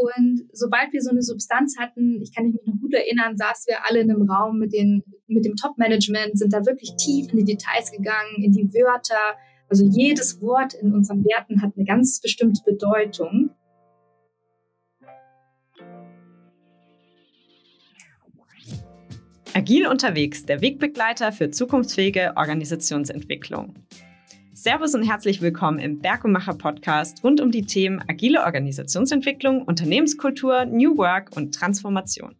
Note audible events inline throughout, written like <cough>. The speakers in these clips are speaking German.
Und sobald wir so eine Substanz hatten, ich kann mich noch gut erinnern, saßen wir alle in einem Raum mit, den, mit dem Top-Management, sind da wirklich tief in die Details gegangen, in die Wörter. Also jedes Wort in unseren Werten hat eine ganz bestimmte Bedeutung. Agil unterwegs, der Wegbegleiter für zukunftsfähige Organisationsentwicklung. Servus und herzlich willkommen im Bergemacher Podcast rund um die Themen agile Organisationsentwicklung, Unternehmenskultur, New Work und Transformation.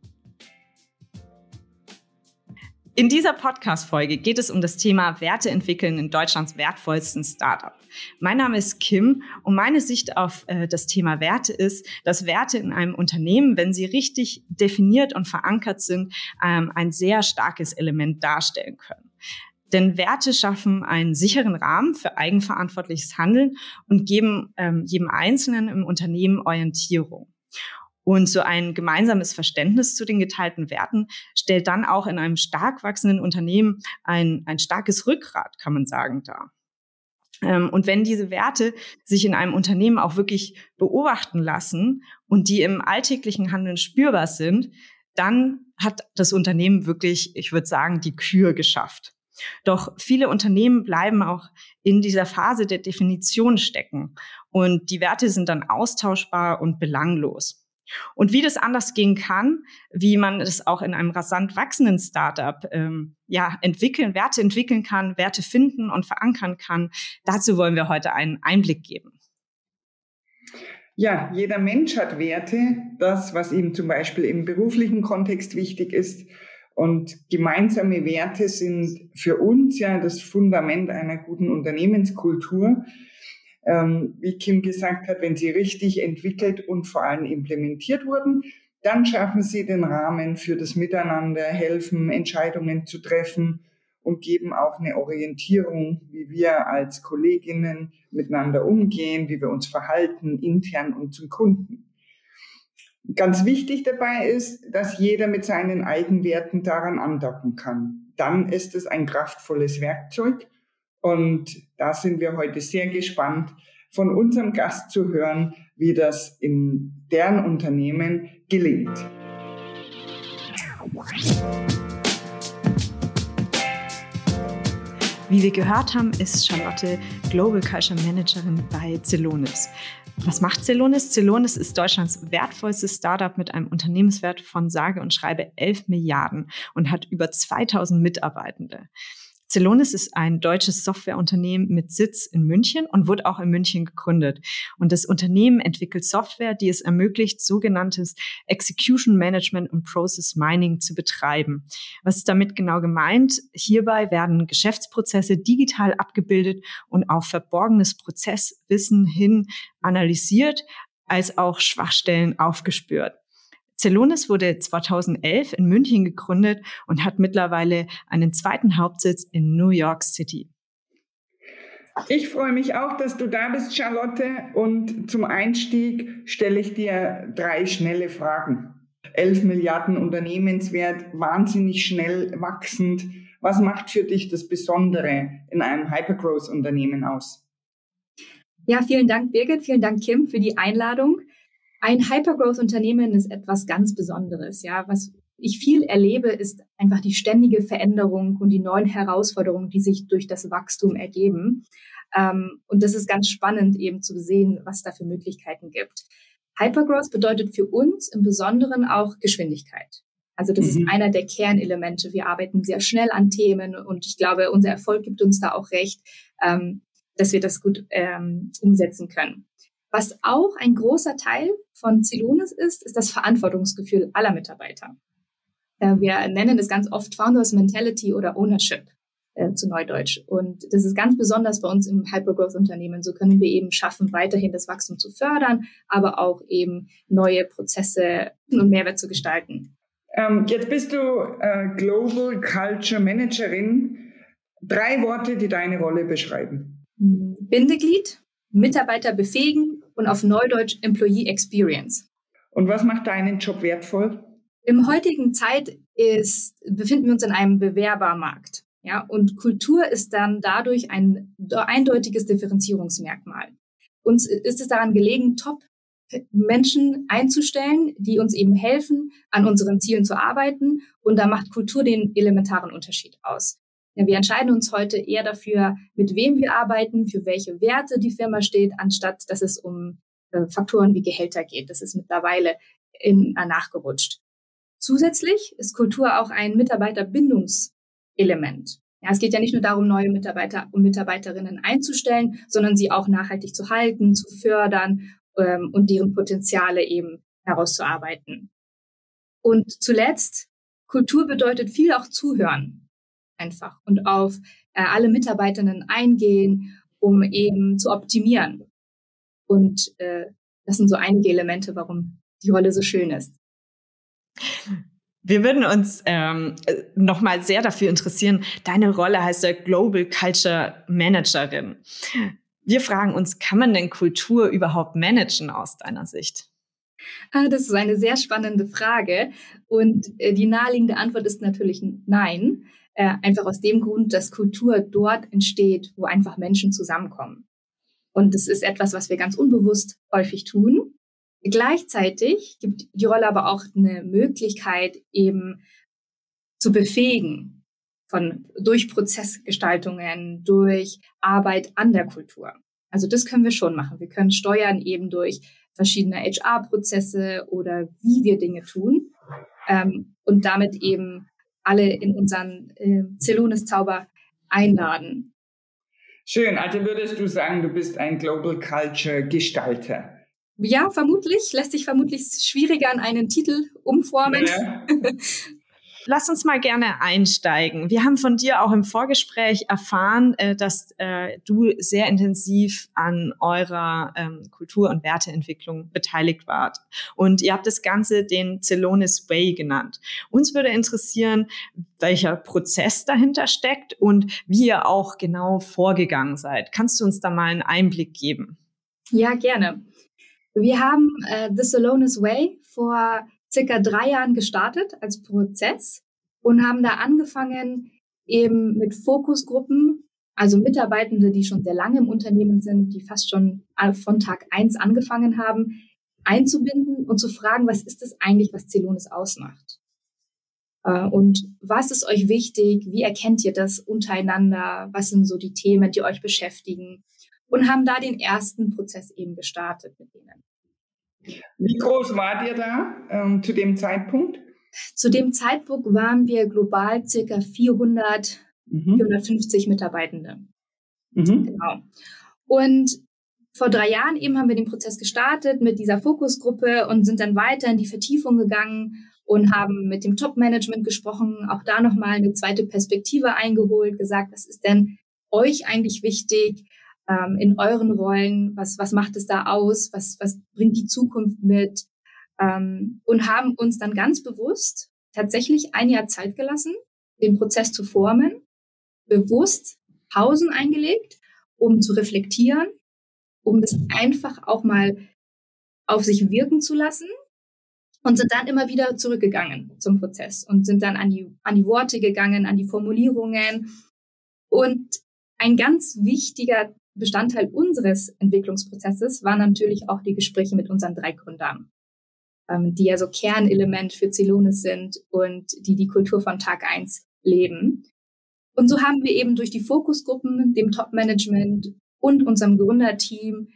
In dieser Podcast-Folge geht es um das Thema Werte entwickeln in Deutschlands wertvollsten Startup. Mein Name ist Kim und meine Sicht auf äh, das Thema Werte ist, dass Werte in einem Unternehmen, wenn sie richtig definiert und verankert sind, ähm, ein sehr starkes Element darstellen können. Denn Werte schaffen einen sicheren Rahmen für eigenverantwortliches Handeln und geben ähm, jedem Einzelnen im Unternehmen Orientierung. Und so ein gemeinsames Verständnis zu den geteilten Werten stellt dann auch in einem stark wachsenden Unternehmen ein, ein starkes Rückgrat, kann man sagen, dar. Ähm, und wenn diese Werte sich in einem Unternehmen auch wirklich beobachten lassen und die im alltäglichen Handeln spürbar sind, dann hat das Unternehmen wirklich, ich würde sagen, die Kür geschafft. Doch viele Unternehmen bleiben auch in dieser Phase der Definition stecken und die Werte sind dann austauschbar und belanglos. Und wie das anders gehen kann, wie man es auch in einem rasant wachsenden Startup ähm, ja entwickeln, Werte entwickeln kann, Werte finden und verankern kann, dazu wollen wir heute einen Einblick geben. Ja, jeder Mensch hat Werte, das, was ihm zum Beispiel im beruflichen Kontext wichtig ist und gemeinsame Werte sind für uns ja das Fundament einer guten Unternehmenskultur. Ähm, wie Kim gesagt hat, wenn sie richtig entwickelt und vor allem implementiert wurden, dann schaffen sie den Rahmen für das Miteinander, helfen, Entscheidungen zu treffen und geben auch eine Orientierung, wie wir als Kolleginnen miteinander umgehen, wie wir uns verhalten, intern und zum Kunden. Ganz wichtig dabei ist, dass jeder mit seinen Eigenwerten daran andocken kann. Dann ist es ein kraftvolles Werkzeug und da sind wir heute sehr gespannt, von unserem Gast zu hören, wie das in deren Unternehmen gelingt. Wie wir gehört haben, ist Charlotte Global Culture Managerin bei Celonis. Was macht Celonis? Celonis ist Deutschlands wertvollstes Startup mit einem Unternehmenswert von sage und schreibe 11 Milliarden und hat über 2000 Mitarbeitende. Celonis ist ein deutsches Softwareunternehmen mit Sitz in München und wurde auch in München gegründet. Und das Unternehmen entwickelt Software, die es ermöglicht, sogenanntes Execution Management und Process Mining zu betreiben. Was ist damit genau gemeint? Hierbei werden Geschäftsprozesse digital abgebildet und auf verborgenes Prozesswissen hin analysiert, als auch Schwachstellen aufgespürt. Celonis wurde 2011 in München gegründet und hat mittlerweile einen zweiten Hauptsitz in New York City. Ich freue mich auch, dass du da bist, Charlotte. Und zum Einstieg stelle ich dir drei schnelle Fragen. 11 Milliarden Unternehmenswert, wahnsinnig schnell wachsend. Was macht für dich das Besondere in einem Hypergrowth-Unternehmen aus? Ja, vielen Dank, Birgit. Vielen Dank, Kim, für die Einladung. Ein Hypergrowth-Unternehmen ist etwas ganz Besonderes. Ja, was ich viel erlebe, ist einfach die ständige Veränderung und die neuen Herausforderungen, die sich durch das Wachstum ergeben. Ähm, und das ist ganz spannend eben zu sehen, was da für Möglichkeiten gibt. Hypergrowth bedeutet für uns im Besonderen auch Geschwindigkeit. Also das mhm. ist einer der Kernelemente. Wir arbeiten sehr schnell an Themen und ich glaube, unser Erfolg gibt uns da auch recht, ähm, dass wir das gut ähm, umsetzen können. Was auch ein großer Teil von Zilonis ist, ist das Verantwortungsgefühl aller Mitarbeiter. Äh, wir nennen es ganz oft Founders Mentality oder Ownership äh, zu Neudeutsch. Und das ist ganz besonders bei uns im Hypergrowth-Unternehmen. So können wir eben schaffen, weiterhin das Wachstum zu fördern, aber auch eben neue Prozesse und Mehrwert zu gestalten. Ähm, jetzt bist du äh, Global Culture Managerin. Drei Worte, die deine Rolle beschreiben. Bindeglied, Mitarbeiter befähigen und auf Neudeutsch Employee Experience. Und was macht deinen Job wertvoll? Im heutigen Zeit ist, befinden wir uns in einem Bewerbermarkt. Ja, und Kultur ist dann dadurch ein eindeutiges Differenzierungsmerkmal. Uns ist es daran gelegen, top Menschen einzustellen, die uns eben helfen, an unseren Zielen zu arbeiten. Und da macht Kultur den elementaren Unterschied aus. Ja, wir entscheiden uns heute eher dafür, mit wem wir arbeiten, für welche Werte die Firma steht, anstatt dass es um äh, Faktoren wie Gehälter geht. Das ist mittlerweile in, äh, nachgerutscht. Zusätzlich ist Kultur auch ein Mitarbeiterbindungselement. Ja, es geht ja nicht nur darum, neue Mitarbeiter und Mitarbeiterinnen einzustellen, sondern sie auch nachhaltig zu halten, zu fördern ähm, und deren Potenziale eben herauszuarbeiten. Und zuletzt, Kultur bedeutet viel auch zuhören einfach und auf äh, alle Mitarbeiterinnen eingehen, um eben zu optimieren. Und äh, das sind so einige Elemente, warum die Rolle so schön ist. Wir würden uns ähm, nochmal sehr dafür interessieren. Deine Rolle heißt ja Global Culture Managerin. Wir fragen uns, kann man denn Kultur überhaupt managen aus deiner Sicht? Ah, das ist eine sehr spannende Frage. Und äh, die naheliegende Antwort ist natürlich nein. Äh, einfach aus dem Grund, dass Kultur dort entsteht, wo einfach Menschen zusammenkommen. Und das ist etwas, was wir ganz unbewusst häufig tun. Gleichzeitig gibt die Rolle aber auch eine Möglichkeit, eben zu befähigen von, durch Prozessgestaltungen, durch Arbeit an der Kultur. Also das können wir schon machen. Wir können steuern eben durch verschiedene HR-Prozesse oder wie wir Dinge tun ähm, und damit eben alle in unseren äh, Celonis-Zauber einladen. Schön, also würdest du sagen, du bist ein Global Culture Gestalter? Ja, vermutlich. Lässt sich vermutlich schwieriger an einen Titel umformen. Ja. <laughs> Lass uns mal gerne einsteigen. Wir haben von dir auch im Vorgespräch erfahren, äh, dass äh, du sehr intensiv an eurer ähm, Kultur- und Werteentwicklung beteiligt wart. Und ihr habt das Ganze den Celonis Way genannt. Uns würde interessieren, welcher Prozess dahinter steckt und wie ihr auch genau vorgegangen seid. Kannst du uns da mal einen Einblick geben? Ja, gerne. Wir haben äh, The Celonis Way vor circa drei Jahren gestartet als Prozess und haben da angefangen eben mit Fokusgruppen, also Mitarbeitende, die schon sehr lange im Unternehmen sind, die fast schon von Tag eins angefangen haben, einzubinden und zu fragen, was ist es eigentlich, was Celonis ausmacht? Äh, und was ist euch wichtig? Wie erkennt ihr das untereinander? Was sind so die Themen, die euch beschäftigen? Und haben da den ersten Prozess eben gestartet mit denen. Wie groß wart ihr da ähm, zu dem Zeitpunkt? Zu dem Zeitpunkt waren wir global circa 400, mhm. 450 Mitarbeitende. Mhm. Genau. Und vor drei Jahren eben haben wir den Prozess gestartet mit dieser Fokusgruppe und sind dann weiter in die Vertiefung gegangen und haben mit dem Top-Management gesprochen, auch da nochmal eine zweite Perspektive eingeholt, gesagt, was ist denn euch eigentlich wichtig? Ähm, in euren Rollen? Was, was macht es da aus? Was, was bringt die Zukunft mit? Ähm, und haben uns dann ganz bewusst tatsächlich ein Jahr Zeit gelassen, den Prozess zu formen, bewusst Pausen eingelegt, um zu reflektieren, um das einfach auch mal auf sich wirken zu lassen und sind dann immer wieder zurückgegangen zum Prozess und sind dann an die, an die Worte gegangen, an die Formulierungen. Und ein ganz wichtiger Bestandteil unseres Entwicklungsprozesses waren natürlich auch die Gespräche mit unseren drei Gründern, ähm, die ja so Kernelement für Celonis sind und die die Kultur von Tag eins leben. Und so haben wir eben durch die Fokusgruppen, dem Top-Management und unserem Gründerteam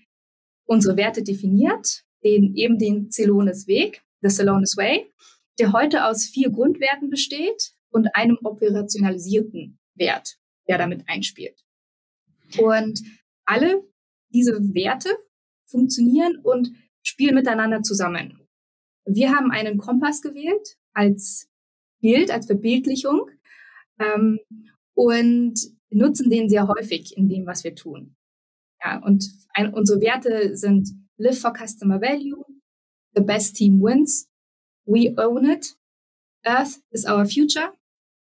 unsere Werte definiert, den, eben den Celonis Weg, the Celonis Way, der heute aus vier Grundwerten besteht und einem operationalisierten Wert, der damit einspielt. Und alle diese Werte funktionieren und spielen miteinander zusammen. Wir haben einen Kompass gewählt als Bild, als Verbildlichung ähm, und nutzen den sehr häufig in dem, was wir tun. Ja, und ein, unsere Werte sind Live for Customer Value, The Best Team Wins, We Own It, Earth is Our Future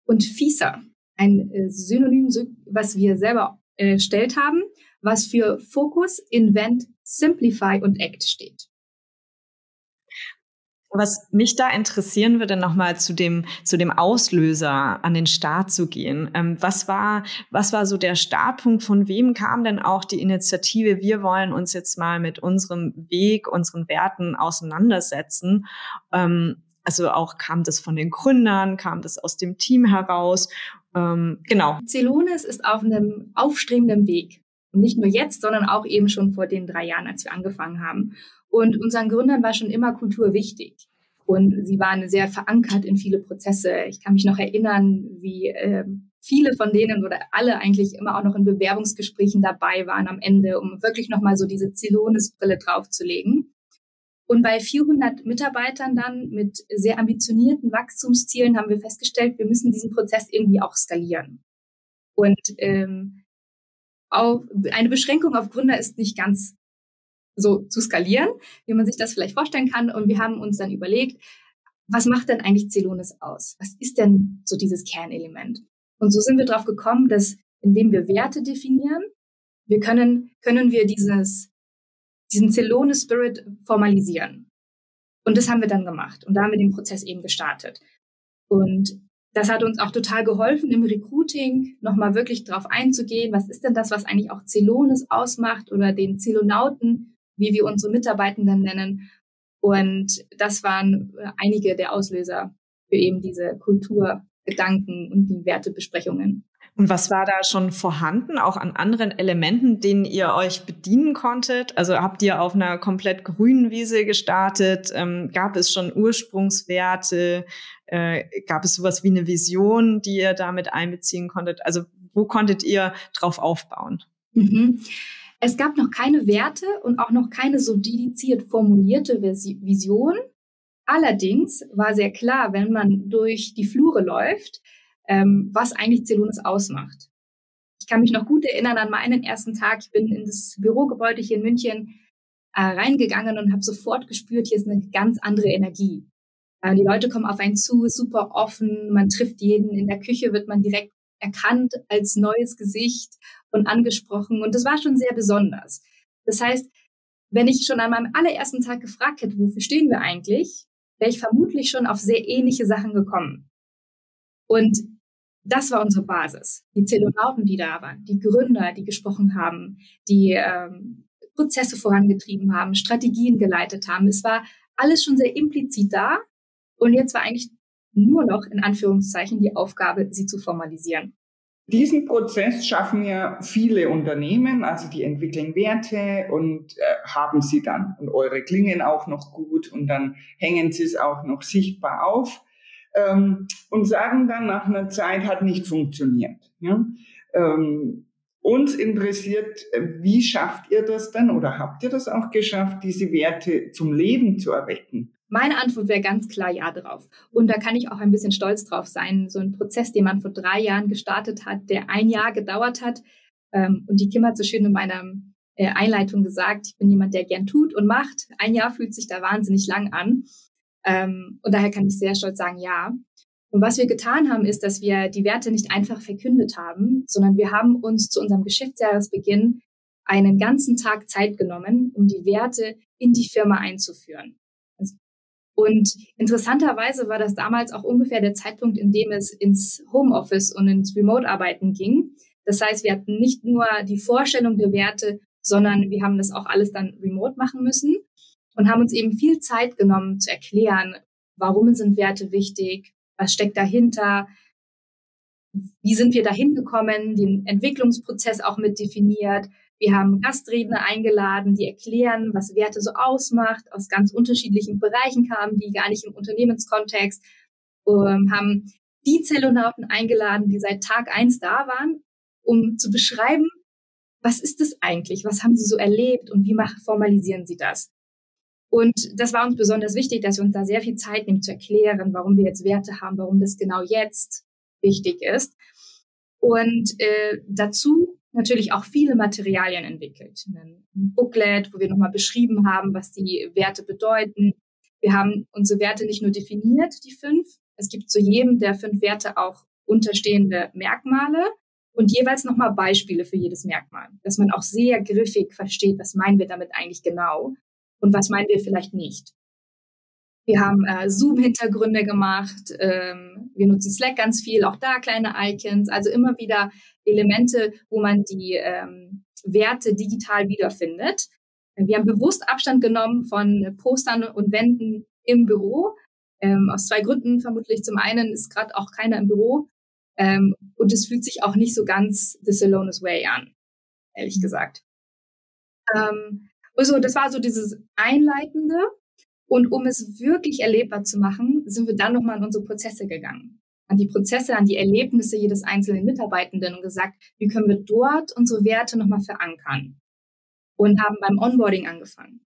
und FISA, ein äh, Synonym, was wir selber erstellt haben, was für Focus, Invent, Simplify und Act steht. Was mich da interessieren würde, nochmal zu dem, zu dem Auslöser an den Start zu gehen. Ähm, was war, was war so der Startpunkt? Von wem kam denn auch die Initiative? Wir wollen uns jetzt mal mit unserem Weg, unseren Werten auseinandersetzen. Ähm, also auch kam das von den Gründern, kam das aus dem Team heraus? Ähm, genau. Celonis ist auf einem aufstrebenden Weg. Und nicht nur jetzt, sondern auch eben schon vor den drei Jahren, als wir angefangen haben. Und unseren Gründern war schon immer Kultur wichtig. Und sie waren sehr verankert in viele Prozesse. Ich kann mich noch erinnern, wie äh, viele von denen oder alle eigentlich immer auch noch in Bewerbungsgesprächen dabei waren am Ende, um wirklich nochmal so diese Zilonis-Brille draufzulegen. Und bei 400 Mitarbeitern dann mit sehr ambitionierten Wachstumszielen haben wir festgestellt, wir müssen diesen Prozess irgendwie auch skalieren. Und ähm, auch eine Beschränkung auf Gründer ist nicht ganz so zu skalieren, wie man sich das vielleicht vorstellen kann. Und wir haben uns dann überlegt, was macht denn eigentlich Celonis aus? Was ist denn so dieses Kernelement? Und so sind wir drauf gekommen, dass indem wir Werte definieren, wir können, können wir dieses, diesen Celonis Spirit formalisieren. Und das haben wir dann gemacht. Und da haben wir den Prozess eben gestartet. Und das hat uns auch total geholfen, im Recruiting nochmal wirklich drauf einzugehen. Was ist denn das, was eigentlich auch Celonis ausmacht oder den Celonauten wie wir unsere Mitarbeitenden nennen. Und das waren äh, einige der Auslöser für eben diese Kulturgedanken und die Wertebesprechungen. Und was war da schon vorhanden, auch an anderen Elementen, denen ihr euch bedienen konntet? Also habt ihr auf einer komplett grünen Wiese gestartet? Ähm, gab es schon Ursprungswerte? Äh, gab es sowas wie eine Vision, die ihr damit einbeziehen konntet? Also wo konntet ihr drauf aufbauen? Mhm. Es gab noch keine Werte und auch noch keine so dediziert formulierte Vision. Allerdings war sehr klar, wenn man durch die Flure läuft, ähm, was eigentlich Celonis ausmacht. Ich kann mich noch gut erinnern an meinen ersten Tag. Ich bin in das Bürogebäude hier in München äh, reingegangen und habe sofort gespürt, hier ist eine ganz andere Energie. Äh, die Leute kommen auf einen zu, super offen, man trifft jeden. In der Küche wird man direkt erkannt als neues Gesicht und angesprochen. Und das war schon sehr besonders. Das heißt, wenn ich schon an meinem allerersten Tag gefragt hätte, wofür stehen wir eigentlich, wäre ich vermutlich schon auf sehr ähnliche Sachen gekommen. Und das war unsere Basis. Die Zelonauten, die da waren, die Gründer, die gesprochen haben, die ähm, Prozesse vorangetrieben haben, Strategien geleitet haben. Es war alles schon sehr implizit da. Und jetzt war eigentlich nur noch in Anführungszeichen die Aufgabe, sie zu formalisieren. Diesen Prozess schaffen ja viele Unternehmen, also die entwickeln Werte und äh, haben sie dann. Und eure klingen auch noch gut und dann hängen sie es auch noch sichtbar auf ähm, und sagen dann nach einer Zeit hat nicht funktioniert. Ja? Ähm, uns interessiert, äh, wie schafft ihr das dann oder habt ihr das auch geschafft, diese Werte zum Leben zu erwecken? Meine Antwort wäre ganz klar ja drauf. Und da kann ich auch ein bisschen stolz drauf sein. So ein Prozess, den man vor drei Jahren gestartet hat, der ein Jahr gedauert hat. Ähm, und die Kim hat so schön in meiner äh, Einleitung gesagt, ich bin jemand, der gern tut und macht. Ein Jahr fühlt sich da wahnsinnig lang an. Ähm, und daher kann ich sehr stolz sagen, ja. Und was wir getan haben, ist, dass wir die Werte nicht einfach verkündet haben, sondern wir haben uns zu unserem Geschäftsjahresbeginn einen ganzen Tag Zeit genommen, um die Werte in die Firma einzuführen. Und interessanterweise war das damals auch ungefähr der Zeitpunkt, in dem es ins Homeoffice und ins Remote-Arbeiten ging. Das heißt, wir hatten nicht nur die Vorstellung der Werte, sondern wir haben das auch alles dann remote machen müssen und haben uns eben viel Zeit genommen zu erklären, warum sind Werte wichtig, was steckt dahinter, wie sind wir dahin gekommen, den Entwicklungsprozess auch mit definiert, wir haben Gastredner eingeladen, die erklären, was Werte so ausmacht. Aus ganz unterschiedlichen Bereichen kamen die, gar nicht im Unternehmenskontext. Ähm, haben die Zellonauten eingeladen, die seit Tag eins da waren, um zu beschreiben, was ist es eigentlich? Was haben sie so erlebt und wie machen, formalisieren sie das? Und das war uns besonders wichtig, dass wir uns da sehr viel Zeit nehmen zu erklären, warum wir jetzt Werte haben, warum das genau jetzt wichtig ist. Und äh, dazu natürlich auch viele Materialien entwickelt. Ein Booklet, wo wir nochmal beschrieben haben, was die Werte bedeuten. Wir haben unsere Werte nicht nur definiert, die fünf. Es gibt zu jedem der fünf Werte auch unterstehende Merkmale und jeweils nochmal Beispiele für jedes Merkmal, dass man auch sehr griffig versteht, was meinen wir damit eigentlich genau und was meinen wir vielleicht nicht. Wir haben äh, Zoom-Hintergründe gemacht. Ähm, wir nutzen Slack ganz viel, auch da kleine Icons. Also immer wieder Elemente, wo man die ähm, Werte digital wiederfindet. Wir haben bewusst Abstand genommen von Postern und Wänden im Büro. Ähm, aus zwei Gründen vermutlich. Zum einen ist gerade auch keiner im Büro. Ähm, und es fühlt sich auch nicht so ganz The Salonis Way an, ehrlich gesagt. Ähm, also das war so dieses Einleitende. Und um es wirklich erlebbar zu machen, sind wir dann nochmal an unsere Prozesse gegangen. An die Prozesse, an die Erlebnisse jedes einzelnen Mitarbeitenden und gesagt, wie können wir dort unsere Werte nochmal verankern? Und haben beim Onboarding angefangen.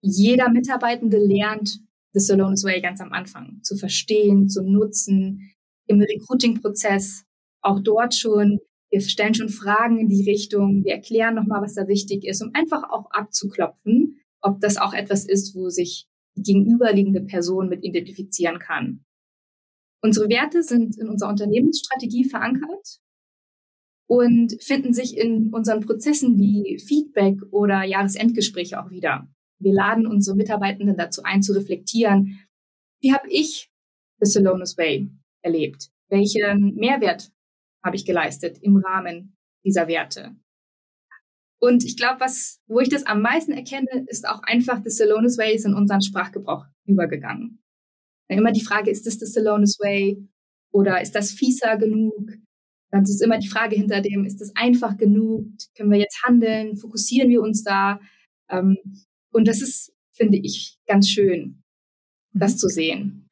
Jeder Mitarbeitende lernt The Salonis Way ganz am Anfang zu verstehen, zu nutzen, im Recruiting-Prozess auch dort schon wir stellen schon Fragen in die Richtung, wir erklären nochmal, was da wichtig ist, um einfach auch abzuklopfen, ob das auch etwas ist, wo sich die gegenüberliegende Person mit identifizieren kann. Unsere Werte sind in unserer Unternehmensstrategie verankert und finden sich in unseren Prozessen wie Feedback oder Jahresendgespräche auch wieder. Wir laden unsere Mitarbeitenden dazu ein, zu reflektieren, wie habe ich The Salonis Way erlebt? Welchen Mehrwert habe ich geleistet im Rahmen dieser Werte. Und ich glaube, was, wo ich das am meisten erkenne, ist auch einfach the Salonis Way ist in unseren Sprachgebrauch übergegangen. Dann immer die Frage, ist das the Salonis Way oder ist das fieser genug? Dann ist immer die Frage hinter dem, ist das einfach genug? Können wir jetzt handeln? Fokussieren wir uns da? Ähm, und das ist, finde ich, ganz schön, das mhm. zu sehen.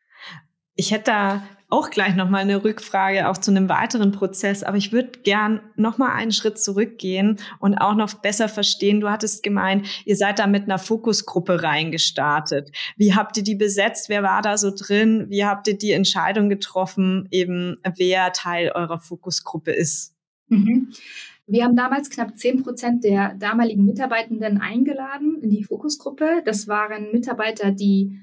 Ich hätte da auch gleich nochmal eine Rückfrage auch zu einem weiteren Prozess, aber ich würde gern nochmal einen Schritt zurückgehen und auch noch besser verstehen. Du hattest gemeint, ihr seid da mit einer Fokusgruppe reingestartet. Wie habt ihr die besetzt? Wer war da so drin? Wie habt ihr die Entscheidung getroffen, eben wer Teil eurer Fokusgruppe ist? Mhm. Wir haben damals knapp zehn Prozent der damaligen Mitarbeitenden eingeladen in die Fokusgruppe. Das waren Mitarbeiter, die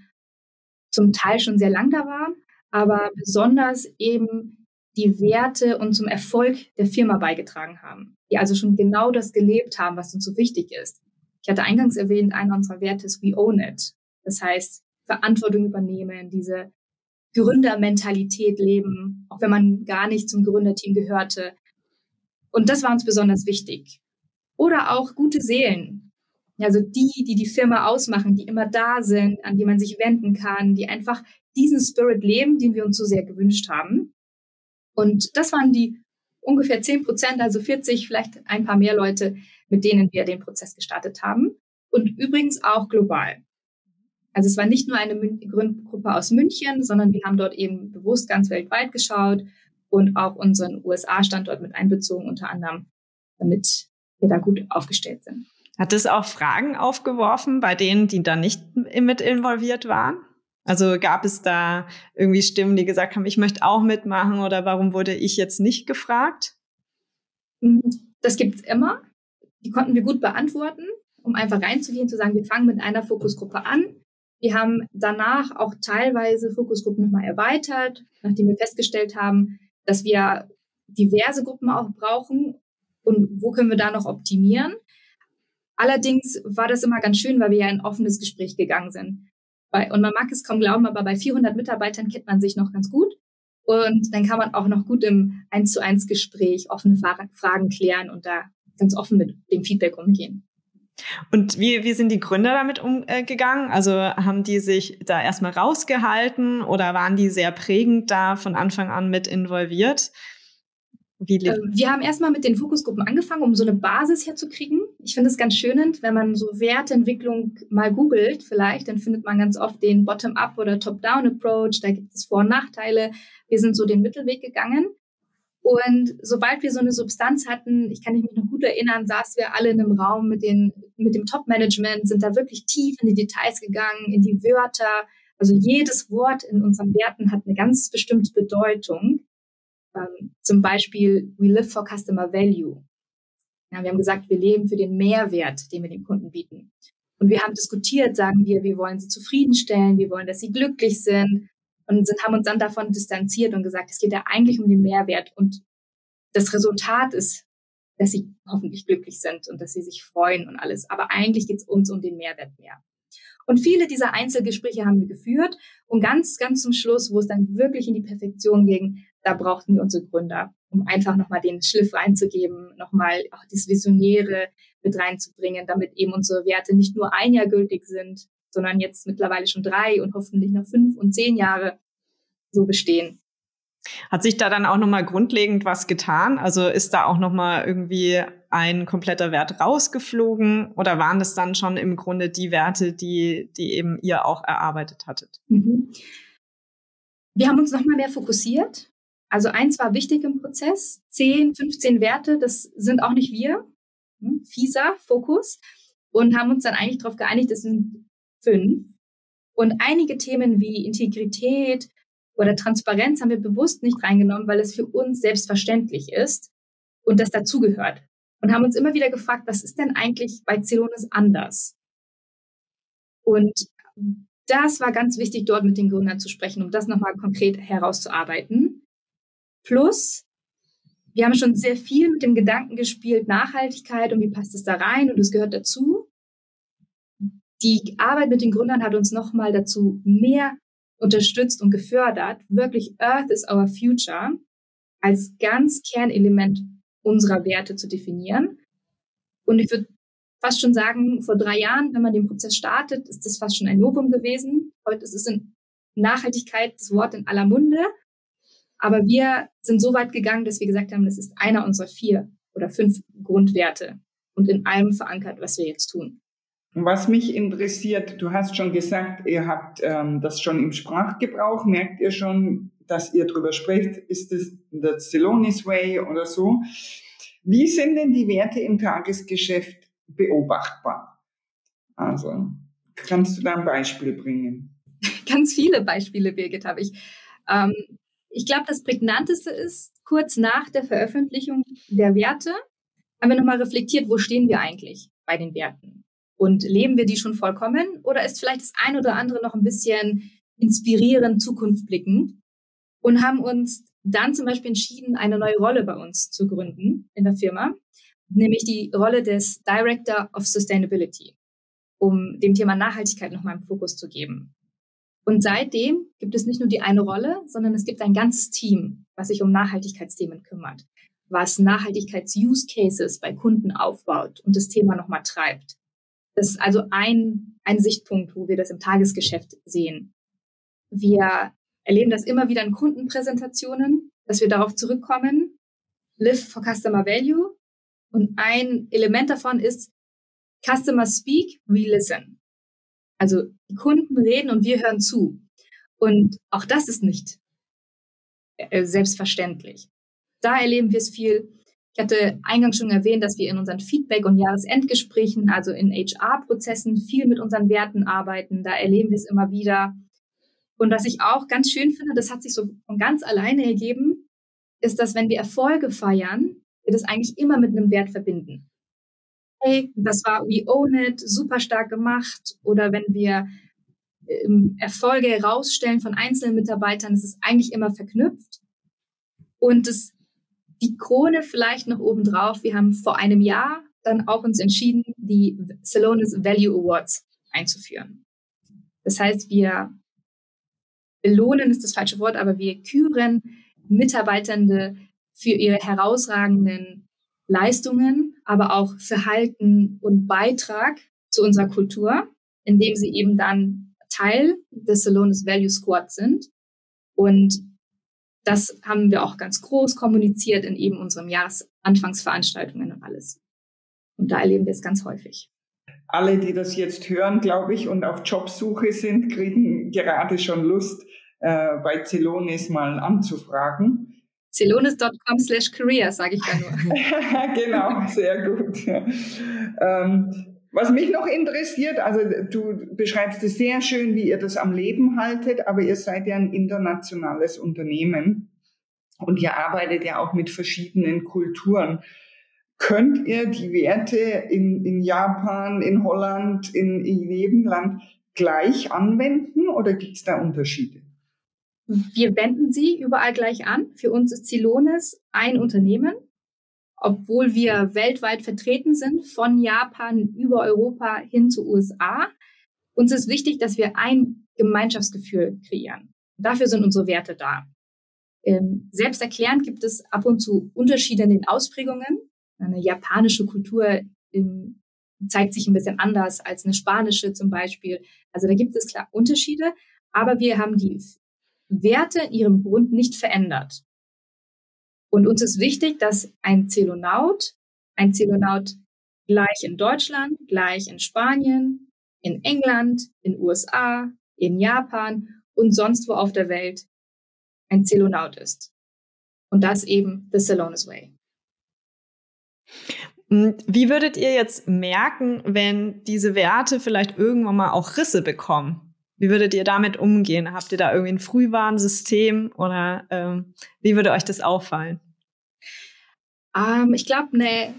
zum Teil schon sehr lang da waren, aber besonders eben die Werte und zum Erfolg der Firma beigetragen haben, die also schon genau das gelebt haben, was uns so wichtig ist. Ich hatte eingangs erwähnt, einer unserer Werte ist We Own It. Das heißt, Verantwortung übernehmen, diese Gründermentalität leben, auch wenn man gar nicht zum Gründerteam gehörte. Und das war uns besonders wichtig. Oder auch gute Seelen. Also die, die die Firma ausmachen, die immer da sind, an die man sich wenden kann, die einfach diesen Spirit leben, den wir uns so sehr gewünscht haben. Und das waren die ungefähr 10 Prozent, also 40, vielleicht ein paar mehr Leute, mit denen wir den Prozess gestartet haben. Und übrigens auch global. Also es war nicht nur eine Gruppe aus München, sondern wir haben dort eben bewusst ganz weltweit geschaut und auch unseren USA-Standort mit einbezogen, unter anderem, damit wir da gut aufgestellt sind. Hat es auch Fragen aufgeworfen bei denen, die da nicht mit involviert waren? Also gab es da irgendwie Stimmen, die gesagt haben, ich möchte auch mitmachen oder warum wurde ich jetzt nicht gefragt? Mhm. Das gibt es immer. Die konnten wir gut beantworten, um einfach reinzugehen, zu sagen, wir fangen mit einer Fokusgruppe an. Wir haben danach auch teilweise Fokusgruppen nochmal erweitert, nachdem wir festgestellt haben, dass wir diverse Gruppen auch brauchen und wo können wir da noch optimieren. Allerdings war das immer ganz schön, weil wir ja in ein offenes Gespräch gegangen sind. Und man mag es kaum glauben, aber bei 400 Mitarbeitern kennt man sich noch ganz gut. Und dann kann man auch noch gut im 1 zu 1 Gespräch offene Fragen klären und da ganz offen mit dem Feedback umgehen. Und wie, wie sind die Gründer damit umgegangen? Also haben die sich da erstmal rausgehalten oder waren die sehr prägend da von Anfang an mit involviert? Wie ähm, wir haben erstmal mit den Fokusgruppen angefangen, um so eine Basis herzukriegen. Ich finde es ganz schönend, wenn man so Werteentwicklung mal googelt, vielleicht, dann findet man ganz oft den Bottom-up oder Top-down-Approach. Da gibt es Vor- und Nachteile. Wir sind so den Mittelweg gegangen. Und sobald wir so eine Substanz hatten, ich kann mich noch gut erinnern, saßen wir alle in einem Raum mit, den, mit dem Top-Management, sind da wirklich tief in die Details gegangen, in die Wörter. Also jedes Wort in unseren Werten hat eine ganz bestimmte Bedeutung. Ähm, zum Beispiel, we live for customer value. Ja, wir haben gesagt, wir leben für den Mehrwert, den wir den Kunden bieten. Und wir haben diskutiert, sagen wir, wir wollen sie zufriedenstellen, wir wollen, dass sie glücklich sind und sind, haben uns dann davon distanziert und gesagt, es geht ja eigentlich um den Mehrwert und das Resultat ist, dass sie hoffentlich glücklich sind und dass sie sich freuen und alles. Aber eigentlich geht es uns um den Mehrwert mehr. Und viele dieser Einzelgespräche haben wir geführt. Und ganz, ganz zum Schluss, wo es dann wirklich in die Perfektion ging, da brauchten wir unsere Gründer, um einfach nochmal den Schliff reinzugeben, nochmal auch das Visionäre mit reinzubringen, damit eben unsere Werte nicht nur ein Jahr gültig sind, sondern jetzt mittlerweile schon drei und hoffentlich noch fünf und zehn Jahre so bestehen. Hat sich da dann auch nochmal grundlegend was getan? Also ist da auch nochmal irgendwie ein kompletter Wert rausgeflogen oder waren das dann schon im Grunde die Werte, die, die eben ihr auch erarbeitet hattet? Mhm. Wir haben uns nochmal mehr fokussiert. Also eins war wichtig im Prozess. Zehn, 15 Werte, das sind auch nicht wir. Hm, FISA, Fokus. Und haben uns dann eigentlich darauf geeinigt, das sind fünf. Und einige Themen wie Integrität, oder Transparenz haben wir bewusst nicht reingenommen, weil es für uns selbstverständlich ist und das dazugehört. Und haben uns immer wieder gefragt, was ist denn eigentlich bei Celonis anders? Und das war ganz wichtig, dort mit den Gründern zu sprechen, um das nochmal konkret herauszuarbeiten. Plus, wir haben schon sehr viel mit dem Gedanken gespielt, Nachhaltigkeit und wie passt es da rein und es gehört dazu. Die Arbeit mit den Gründern hat uns nochmal dazu mehr unterstützt und gefördert, wirklich Earth is our future als ganz Kernelement unserer Werte zu definieren. Und ich würde fast schon sagen, vor drei Jahren, wenn man den Prozess startet, ist das fast schon ein Novum gewesen. Heute ist es in Nachhaltigkeit das Wort in aller Munde. Aber wir sind so weit gegangen, dass wir gesagt haben, das ist einer unserer vier oder fünf Grundwerte und in allem verankert, was wir jetzt tun. Was mich interessiert, du hast schon gesagt, ihr habt ähm, das schon im Sprachgebrauch. Merkt ihr schon, dass ihr darüber sprecht? Ist es der Celonis Way oder so? Wie sind denn die Werte im Tagesgeschäft beobachtbar? Also, kannst du da ein Beispiel bringen? Ganz viele Beispiele, Birgit, habe ich. Ähm, ich glaube, das prägnanteste ist, kurz nach der Veröffentlichung der Werte haben wir nochmal reflektiert, wo stehen wir eigentlich bei den Werten? Und leben wir die schon vollkommen oder ist vielleicht das ein oder andere noch ein bisschen inspirierend, zukunftblickend? Und haben uns dann zum Beispiel entschieden, eine neue Rolle bei uns zu gründen in der Firma, nämlich die Rolle des Director of Sustainability, um dem Thema Nachhaltigkeit nochmal im Fokus zu geben. Und seitdem gibt es nicht nur die eine Rolle, sondern es gibt ein ganzes Team, was sich um Nachhaltigkeitsthemen kümmert, was Nachhaltigkeits-Use-Cases bei Kunden aufbaut und das Thema nochmal treibt. Das ist also ein, ein Sichtpunkt, wo wir das im Tagesgeschäft sehen. Wir erleben das immer wieder in Kundenpräsentationen, dass wir darauf zurückkommen. Live for Customer Value. Und ein Element davon ist Customer Speak, we listen. Also die Kunden reden und wir hören zu. Und auch das ist nicht äh, selbstverständlich. Da erleben wir es viel. Ich hatte eingangs schon erwähnt, dass wir in unseren Feedback- und Jahresendgesprächen, also in HR-Prozessen, viel mit unseren Werten arbeiten. Da erleben wir es immer wieder. Und was ich auch ganz schön finde, das hat sich so von ganz alleine ergeben, ist, dass wenn wir Erfolge feiern, wir das eigentlich immer mit einem Wert verbinden. Hey, das war We Own It, super stark gemacht. Oder wenn wir ähm, Erfolge herausstellen von einzelnen Mitarbeitern, ist es eigentlich immer verknüpft. Und das die Krone vielleicht noch oben drauf. Wir haben vor einem Jahr dann auch uns entschieden, die Salonis Value Awards einzuführen. Das heißt, wir belohnen ist das falsche Wort, aber wir küren Mitarbeitende für ihre herausragenden Leistungen, aber auch Verhalten und Beitrag zu unserer Kultur, indem sie eben dann Teil des Salonis Value Squad sind. Und das haben wir auch ganz groß kommuniziert in eben unseren Jahresanfangsveranstaltungen und alles. Und da erleben wir es ganz häufig. Alle, die das jetzt hören, glaube ich, und auf Jobsuche sind, kriegen gerade schon Lust, äh, bei Celonis mal anzufragen. Celonis.com slash career, sage ich da nur. <laughs> genau, sehr gut. ähm, was mich noch interessiert, also du beschreibst es sehr schön, wie ihr das am Leben haltet, aber ihr seid ja ein internationales Unternehmen und ihr arbeitet ja auch mit verschiedenen Kulturen. Könnt ihr die Werte in, in Japan, in Holland, in, in jedem Land gleich anwenden oder gibt es da Unterschiede? Wir wenden sie überall gleich an. Für uns ist Zilones ein Unternehmen obwohl wir weltweit vertreten sind, von Japan über Europa hin zu USA. Uns ist wichtig, dass wir ein Gemeinschaftsgefühl kreieren. Dafür sind unsere Werte da. Ähm, selbsterklärend gibt es ab und zu Unterschiede in den Ausprägungen. Eine japanische Kultur ähm, zeigt sich ein bisschen anders als eine spanische zum Beispiel. Also da gibt es klar Unterschiede, aber wir haben die Werte in ihrem Grund nicht verändert. Und uns ist wichtig, dass ein Zelonaut, ein Zelonaut gleich in Deutschland, gleich in Spanien, in England, in USA, in Japan und sonst wo auf der Welt ein Zelonaut ist. Und das eben the Celonis Way. Hm, wie würdet ihr jetzt merken, wenn diese Werte vielleicht irgendwann mal auch Risse bekommen? Wie würdet ihr damit umgehen? Habt ihr da irgendwie ein Frühwarnsystem oder ähm, wie würde euch das auffallen? Ähm, ich glaube, ne,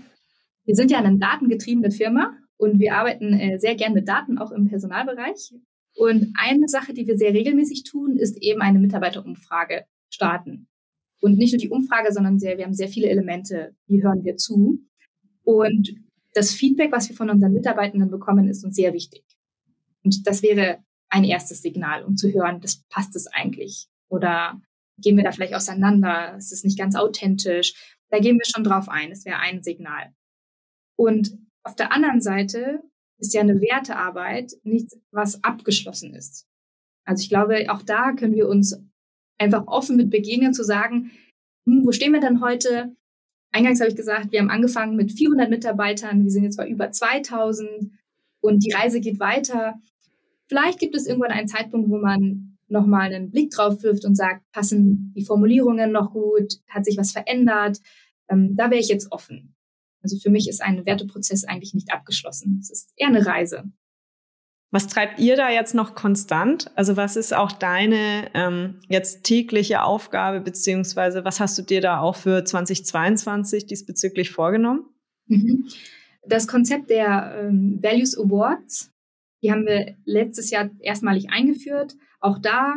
wir sind ja eine datengetriebene Firma und wir arbeiten äh, sehr gern mit Daten, auch im Personalbereich. Und eine Sache, die wir sehr regelmäßig tun, ist eben eine Mitarbeiterumfrage starten. Und nicht nur die Umfrage, sondern sehr, wir haben sehr viele Elemente, die hören wir zu. Und das Feedback, was wir von unseren Mitarbeitenden bekommen, ist uns sehr wichtig. Und das wäre ein erstes Signal, um zu hören, das passt es eigentlich. Oder gehen wir da vielleicht auseinander? Es ist nicht ganz authentisch. Da gehen wir schon drauf ein. Das wäre ein Signal. Und auf der anderen Seite ist ja eine Wertearbeit nichts, was abgeschlossen ist. Also ich glaube, auch da können wir uns einfach offen mit begegnen, zu sagen, hm, wo stehen wir denn heute? Eingangs habe ich gesagt, wir haben angefangen mit 400 Mitarbeitern, wir sind jetzt bei über 2000 und die Reise geht weiter. Vielleicht gibt es irgendwann einen Zeitpunkt, wo man nochmal einen Blick drauf wirft und sagt, passen die Formulierungen noch gut? Hat sich was verändert? Ähm, da wäre ich jetzt offen. Also für mich ist ein Werteprozess eigentlich nicht abgeschlossen. Es ist eher eine Reise. Was treibt ihr da jetzt noch konstant? Also was ist auch deine ähm, jetzt tägliche Aufgabe, beziehungsweise was hast du dir da auch für 2022 diesbezüglich vorgenommen? Mhm. Das Konzept der ähm, Values Awards, die haben wir letztes Jahr erstmalig eingeführt. Auch da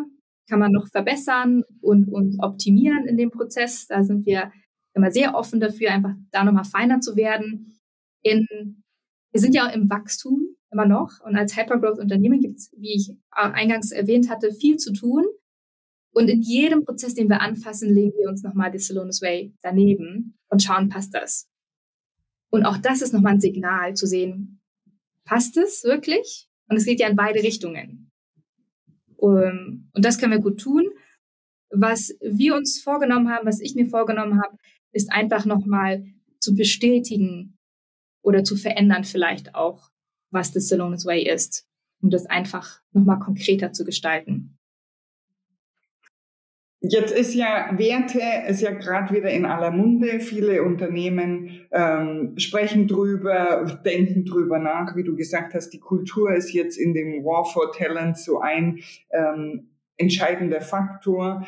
kann man noch verbessern und, und optimieren in dem Prozess. Da sind wir immer sehr offen dafür, einfach da nochmal feiner zu werden. In, wir sind ja im Wachstum immer noch und als Hypergrowth-Unternehmen gibt es, wie ich eingangs erwähnt hatte, viel zu tun. Und in jedem Prozess, den wir anfassen, legen wir uns nochmal die Salonis Way daneben und schauen, passt das. Und auch das ist nochmal ein Signal zu sehen, passt es wirklich? Und es geht ja in beide Richtungen. Um, und das können wir gut tun. Was wir uns vorgenommen haben, was ich mir vorgenommen habe, ist einfach nochmal zu bestätigen oder zu verändern vielleicht auch, was das Salonis Way ist, um das einfach nochmal konkreter zu gestalten. Jetzt ist ja Werte, ist ja gerade wieder in aller Munde. Viele Unternehmen ähm, sprechen drüber, denken drüber nach. Wie du gesagt hast, die Kultur ist jetzt in dem War for Talent so ein ähm, entscheidender Faktor.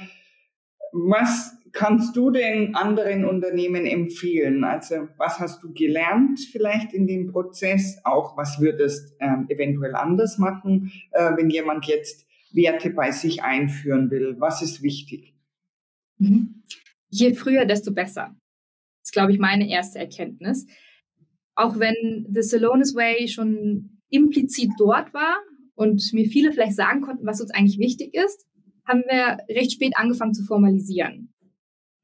Was kannst du den anderen Unternehmen empfehlen? Also was hast du gelernt vielleicht in dem Prozess? Auch was würdest ähm, eventuell anders machen, äh, wenn jemand jetzt Werte bei sich einführen will? Was ist wichtig? Mhm. Je früher, desto besser. Das ist, glaube ich, meine erste Erkenntnis. Auch wenn The Salonis Way schon implizit dort war und mir viele vielleicht sagen konnten, was uns eigentlich wichtig ist, haben wir recht spät angefangen zu formalisieren.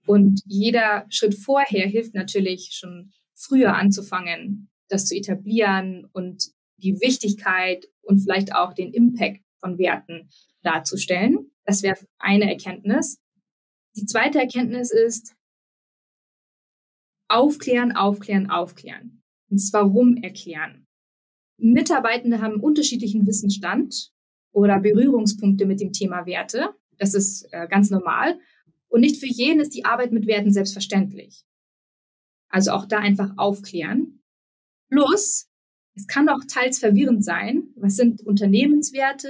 Und jeder Schritt vorher hilft natürlich schon früher anzufangen, das zu etablieren und die Wichtigkeit und vielleicht auch den Impact von Werten darzustellen. Das wäre eine Erkenntnis. Die zweite Erkenntnis ist, aufklären, aufklären, aufklären. Und das Warum erklären. Mitarbeitende haben unterschiedlichen Wissensstand oder Berührungspunkte mit dem Thema Werte. Das ist äh, ganz normal. Und nicht für jeden ist die Arbeit mit Werten selbstverständlich. Also auch da einfach aufklären. Plus, es kann auch teils verwirrend sein. Was sind Unternehmenswerte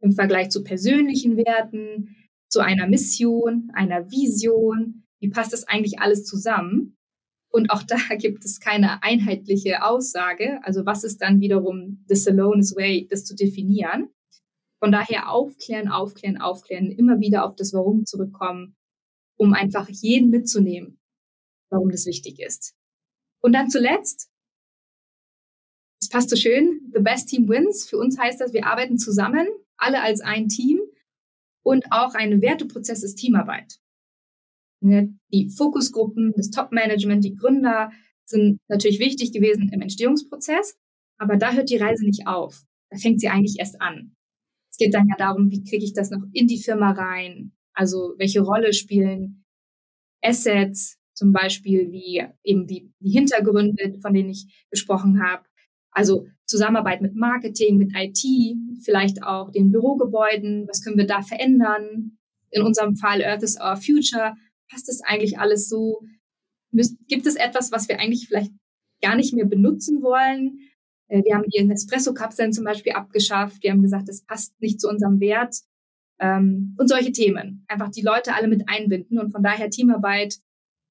im Vergleich zu persönlichen Werten, zu einer Mission, einer Vision? Wie passt das eigentlich alles zusammen? Und auch da <laughs> gibt es keine einheitliche Aussage. Also was ist dann wiederum the Salonis way, das zu definieren? Von daher aufklären, aufklären, aufklären, immer wieder auf das Warum zurückkommen um einfach jeden mitzunehmen, warum das wichtig ist. Und dann zuletzt, es passt so schön, the best team wins. Für uns heißt das, wir arbeiten zusammen, alle als ein Team und auch ein Werteprozess ist Teamarbeit. Ne, die Fokusgruppen, das Top-Management, die Gründer sind natürlich wichtig gewesen im Entstehungsprozess, aber da hört die Reise nicht auf. Da fängt sie eigentlich erst an. Es geht dann ja darum, wie kriege ich das noch in die Firma rein? Also welche Rolle spielen Assets, zum Beispiel wie eben die, die Hintergründe, von denen ich gesprochen habe. Also Zusammenarbeit mit Marketing, mit IT, vielleicht auch den Bürogebäuden. Was können wir da verändern? In unserem Fall Earth is our future. Passt das eigentlich alles so? Gibt es etwas, was wir eigentlich vielleicht gar nicht mehr benutzen wollen? Äh, wir haben die Nespresso-Kapseln zum Beispiel abgeschafft. Wir haben gesagt, das passt nicht zu unserem Wert. Ähm, und solche Themen. Einfach die Leute alle mit einbinden und von daher Teamarbeit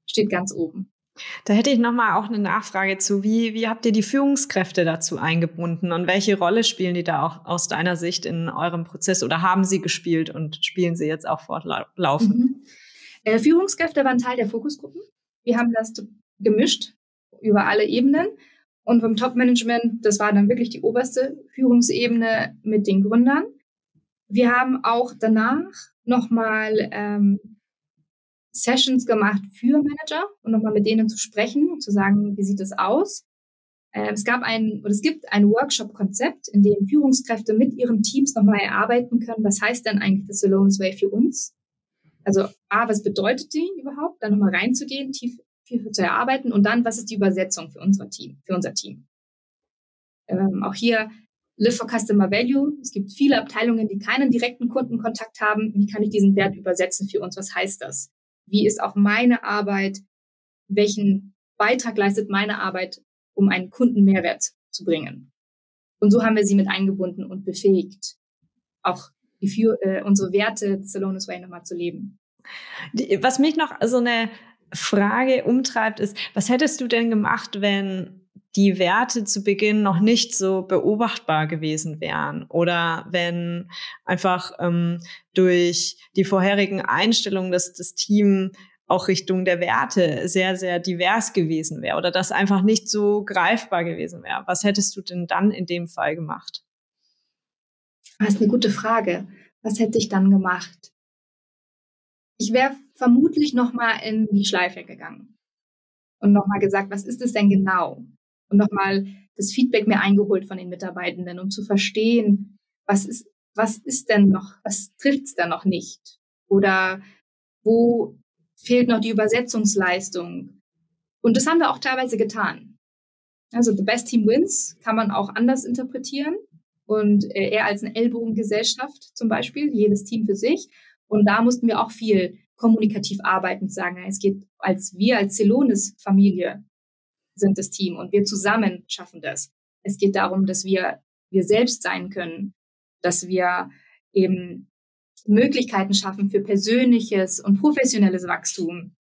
steht ganz oben. Da hätte ich nochmal auch eine Nachfrage zu. Wie, wie habt ihr die Führungskräfte dazu eingebunden und welche Rolle spielen die da auch aus deiner Sicht in eurem Prozess oder haben sie gespielt und spielen sie jetzt auch fortlaufend? Mhm. Äh, Führungskräfte waren Teil der Fokusgruppen. Wir haben das gemischt über alle Ebenen. Und vom Top-Management, das war dann wirklich die oberste Führungsebene mit den Gründern. Wir haben auch danach nochmal ähm, Sessions gemacht für Manager und nochmal mit denen zu sprechen und zu sagen, wie sieht es aus. Äh, es gab ein, oder es gibt ein Workshop-Konzept, in dem Führungskräfte mit ihren Teams nochmal erarbeiten können, was heißt denn eigentlich das Salones Way für uns? Also, A, was bedeutet die überhaupt? Dann nochmal reinzugehen, tief, tief zu erarbeiten und dann, was ist die Übersetzung für unser Team, für unser Team? Ähm, auch hier Live for Customer Value. Es gibt viele Abteilungen, die keinen direkten Kundenkontakt haben. Wie kann ich diesen Wert übersetzen für uns? Was heißt das? Wie ist auch meine Arbeit? Welchen Beitrag leistet meine Arbeit, um einen Kundenmehrwert zu bringen? Und so haben wir sie mit eingebunden und befähigt, auch die, äh, unsere Werte Salonis Way nochmal zu leben. Was mich noch so eine Frage umtreibt, ist, was hättest du denn gemacht, wenn die Werte zu Beginn noch nicht so beobachtbar gewesen wären oder wenn einfach ähm, durch die vorherigen Einstellungen des, des Team auch Richtung der Werte sehr, sehr divers gewesen wäre oder das einfach nicht so greifbar gewesen wäre. Was hättest du denn dann in dem Fall gemacht? Das ist eine gute Frage. Was hätte ich dann gemacht? Ich wäre vermutlich nochmal in die Schleife gegangen und nochmal gesagt, was ist es denn genau? Und nochmal das Feedback mir eingeholt von den Mitarbeitenden, um zu verstehen, was ist, was ist denn noch, was trifft es da noch nicht? Oder wo fehlt noch die Übersetzungsleistung? Und das haben wir auch teilweise getan. Also The Best Team Wins kann man auch anders interpretieren und äh, eher als eine Ellbogengesellschaft zum Beispiel, jedes Team für sich. Und da mussten wir auch viel kommunikativ arbeiten, sagen, es geht als wir als Celonis Familie sind das Team und wir zusammen schaffen das. Es geht darum, dass wir wir selbst sein können, dass wir eben Möglichkeiten schaffen für persönliches und professionelles Wachstum.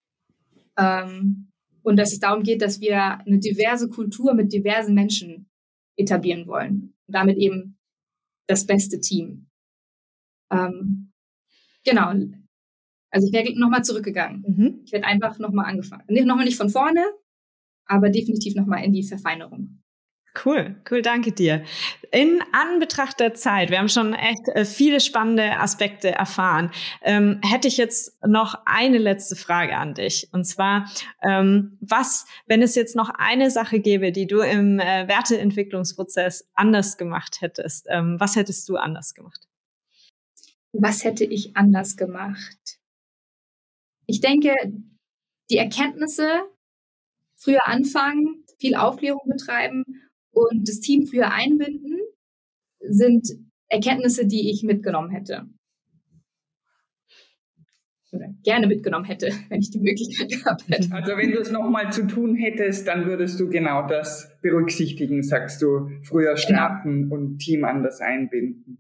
Ähm, und dass es darum geht, dass wir eine diverse Kultur mit diversen Menschen etablieren wollen. Und damit eben das beste Team. Ähm, genau. Also ich wäre nochmal zurückgegangen. Mhm. Ich werde einfach nochmal angefangen. Nochmal nicht von vorne, aber definitiv nochmal in die Verfeinerung. Cool, cool, danke dir. In Anbetracht der Zeit, wir haben schon echt äh, viele spannende Aspekte erfahren, ähm, hätte ich jetzt noch eine letzte Frage an dich. Und zwar, ähm, was, wenn es jetzt noch eine Sache gäbe, die du im äh, Werteentwicklungsprozess anders gemacht hättest, ähm, was hättest du anders gemacht? Was hätte ich anders gemacht? Ich denke, die Erkenntnisse, früher anfangen, viel Aufklärung betreiben und das Team früher einbinden, sind Erkenntnisse, die ich mitgenommen hätte. Oder gerne mitgenommen hätte, <laughs> wenn ich die Möglichkeit gehabt hätte. Also wenn du es nochmal zu tun hättest, dann würdest du genau das berücksichtigen, sagst du, früher genau. starten genau. und Team anders einbinden.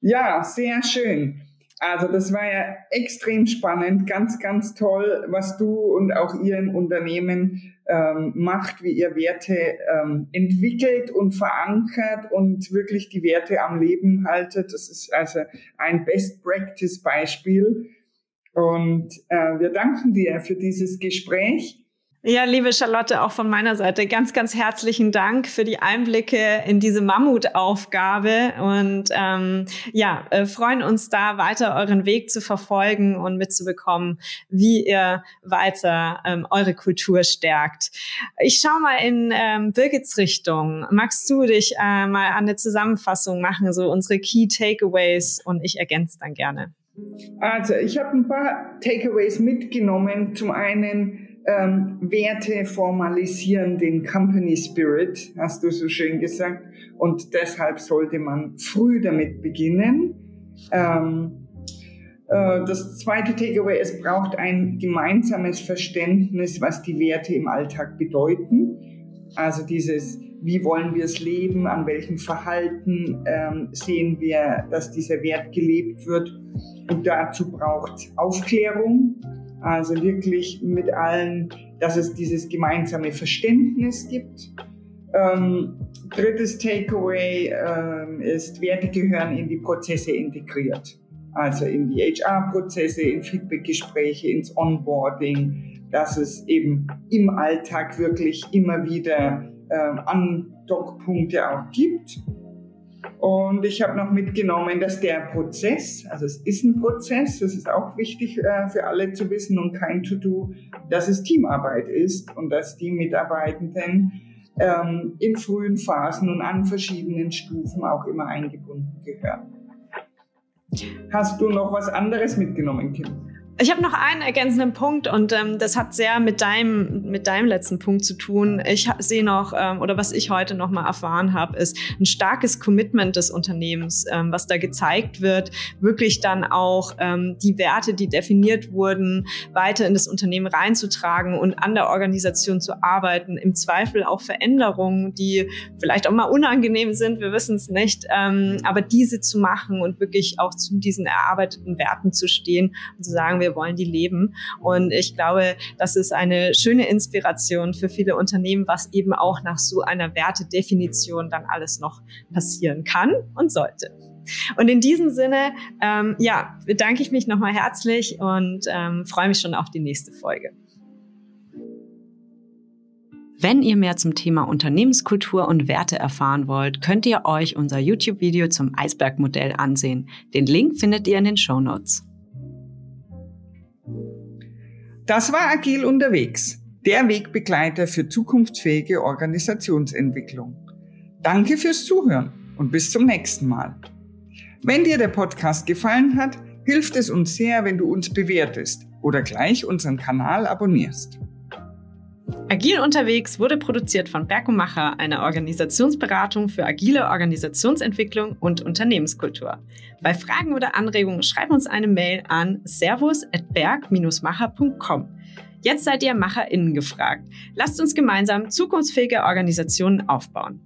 Ja, sehr schön. Also das war ja extrem spannend, ganz, ganz toll, was du und auch ihr im Unternehmen ähm, macht, wie ihr Werte ähm, entwickelt und verankert und wirklich die Werte am Leben haltet. Das ist also ein Best-Practice-Beispiel. Und äh, wir danken dir für dieses Gespräch. Ja, liebe Charlotte, auch von meiner Seite ganz, ganz herzlichen Dank für die Einblicke in diese Mammutaufgabe und ähm, ja, äh, freuen uns da weiter euren Weg zu verfolgen und mitzubekommen, wie ihr weiter ähm, eure Kultur stärkt. Ich schaue mal in ähm, Birgits Richtung. Magst du dich äh, mal an eine Zusammenfassung machen, so unsere Key Takeaways und ich ergänze dann gerne. Also, ich habe ein paar Takeaways mitgenommen. Zum einen ähm, Werte formalisieren den Company Spirit, hast du so schön gesagt. Und deshalb sollte man früh damit beginnen. Ähm, äh, das zweite Takeaway, es braucht ein gemeinsames Verständnis, was die Werte im Alltag bedeuten. Also dieses, wie wollen wir es leben, an welchem Verhalten ähm, sehen wir, dass dieser Wert gelebt wird. Und dazu braucht es Aufklärung, also wirklich mit allen, dass es dieses gemeinsame Verständnis gibt. Ähm, drittes Takeaway ähm, ist, Werte gehören in die Prozesse integriert. Also in die HR-Prozesse, in Feedback-Gespräche, ins Onboarding, dass es eben im Alltag wirklich immer wieder ähm, Andockpunkte auch gibt. Und ich habe noch mitgenommen, dass der Prozess, also es ist ein Prozess, das ist auch wichtig äh, für alle zu wissen und kein To-Do, dass es Teamarbeit ist und dass die Mitarbeitenden ähm, in frühen Phasen und an verschiedenen Stufen auch immer eingebunden gehören. Hast du noch was anderes mitgenommen, Kim? Ich habe noch einen ergänzenden Punkt und ähm, das hat sehr mit deinem, mit deinem letzten Punkt zu tun. Ich sehe noch, ähm, oder was ich heute noch mal erfahren habe, ist ein starkes Commitment des Unternehmens, ähm, was da gezeigt wird, wirklich dann auch ähm, die Werte, die definiert wurden, weiter in das Unternehmen reinzutragen und an der Organisation zu arbeiten. Im Zweifel auch Veränderungen, die vielleicht auch mal unangenehm sind, wir wissen es nicht, ähm, aber diese zu machen und wirklich auch zu diesen erarbeiteten Werten zu stehen und zu sagen, wir wollen die leben. Und ich glaube, das ist eine schöne Inspiration für viele Unternehmen, was eben auch nach so einer Wertedefinition dann alles noch passieren kann und sollte. Und in diesem Sinne, ähm, ja, bedanke ich mich nochmal herzlich und ähm, freue mich schon auf die nächste Folge. Wenn ihr mehr zum Thema Unternehmenskultur und Werte erfahren wollt, könnt ihr euch unser YouTube-Video zum Eisbergmodell ansehen. Den Link findet ihr in den Show Notes. Das war Agil unterwegs, der Wegbegleiter für zukunftsfähige Organisationsentwicklung. Danke fürs Zuhören und bis zum nächsten Mal. Wenn dir der Podcast gefallen hat, hilft es uns sehr, wenn du uns bewertest oder gleich unseren Kanal abonnierst. Agil unterwegs wurde produziert von Berkomacher, einer Organisationsberatung für agile Organisationsentwicklung und Unternehmenskultur. Bei Fragen oder Anregungen schreib uns eine Mail an servus@berg-macher.com. Jetzt seid ihr MacherInnen gefragt. Lasst uns gemeinsam zukunftsfähige Organisationen aufbauen.